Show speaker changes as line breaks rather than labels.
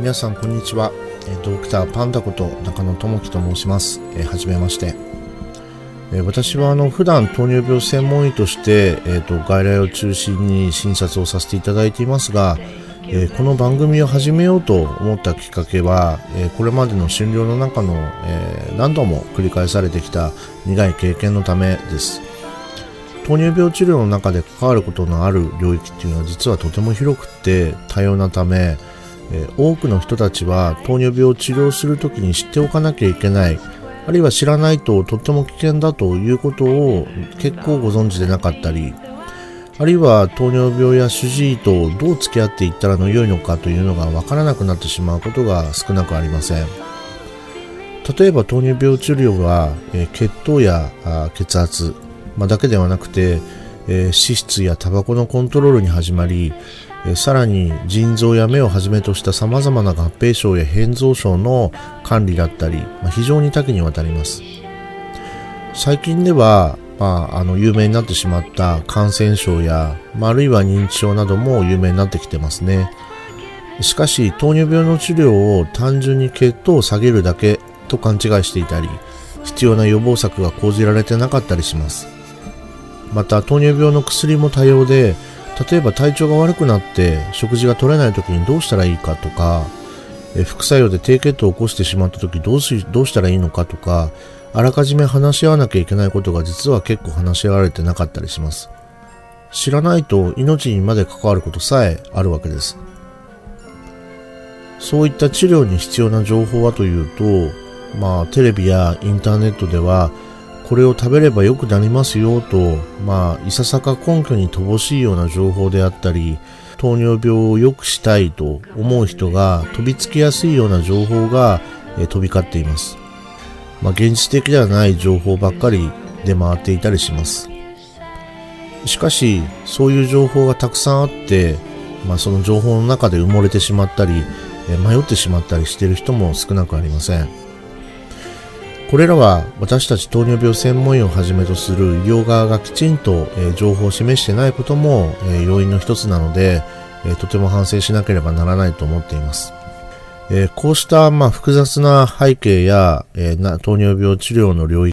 皆さんこんにちは、ドクターパンダこと中野智樹と申します、はじめまして、私はあの普段糖尿病専門医として、えーと、外来を中心に診察をさせていただいていますが、え、この番組を始めようと思ったきっかけは、えこれまでの診療の中の、え何度も繰り返されてきた苦い経験のためです。糖尿病治療の中で関わることのある領域っていうのは実はとても広くて多様なためえ多くの人たちは糖尿病を治療するときに知っておかなきゃいけない。あるいは知らないととっても危険だということを結構ご存知でなかったり。あるいは糖尿病や主治医とどう付き合っていったらの良いのかというのがわからなくなってしまうことが少なくありません。例えば糖尿病治療は、え血糖や血圧、ま、だけではなくて、えー、脂質やタバコのコントロールに始まりえさらに腎臓や目をはじめとした様々な合併症や変造症の管理だったり、まあ、非常に多岐にわたります。最近では、まあ、あの有名になってしまった感染症や、まあ、あるいは認知症なども有名になってきてますね。しかし糖尿病の治療を単純に血糖を下げるだけと勘違いしていたり必要な予防策が講じられてなかったりします。また糖尿病の薬も多様で例えば体調が悪くなって食事が取れない時にどうしたらいいかとか、副作用で低血糖を起こしてしまった時どうしどうしたらいいのかとかあらかじめ話し合わなきゃいけないことが実は結構話し合われてなかったりします。知らないと命にまで関わることさえあるわけです。そういった治療に必要な情報はというとまあテレビやインターネットではこれを食べれば良くなりますよと、まあ、いささか根拠に乏しいような情報であったり、糖尿病を良くしたいと思う人が飛びつきやすいような情報が、え飛び交っています。まあ、現実的ではない情報ばっかり出回っていたりします。しかし、そういう情報がたくさんあって、まあ、その情報の中で埋もれてしまったり、迷ってしまったりしている人も少なくありません。これらは私たち糖尿病専門医をはじめとする医療側がきちんと、情報を示してないことも、要因の一つなので、とても反省しなければならないと思っています。こうした、ま、複雑な背景や、糖尿病治療の領域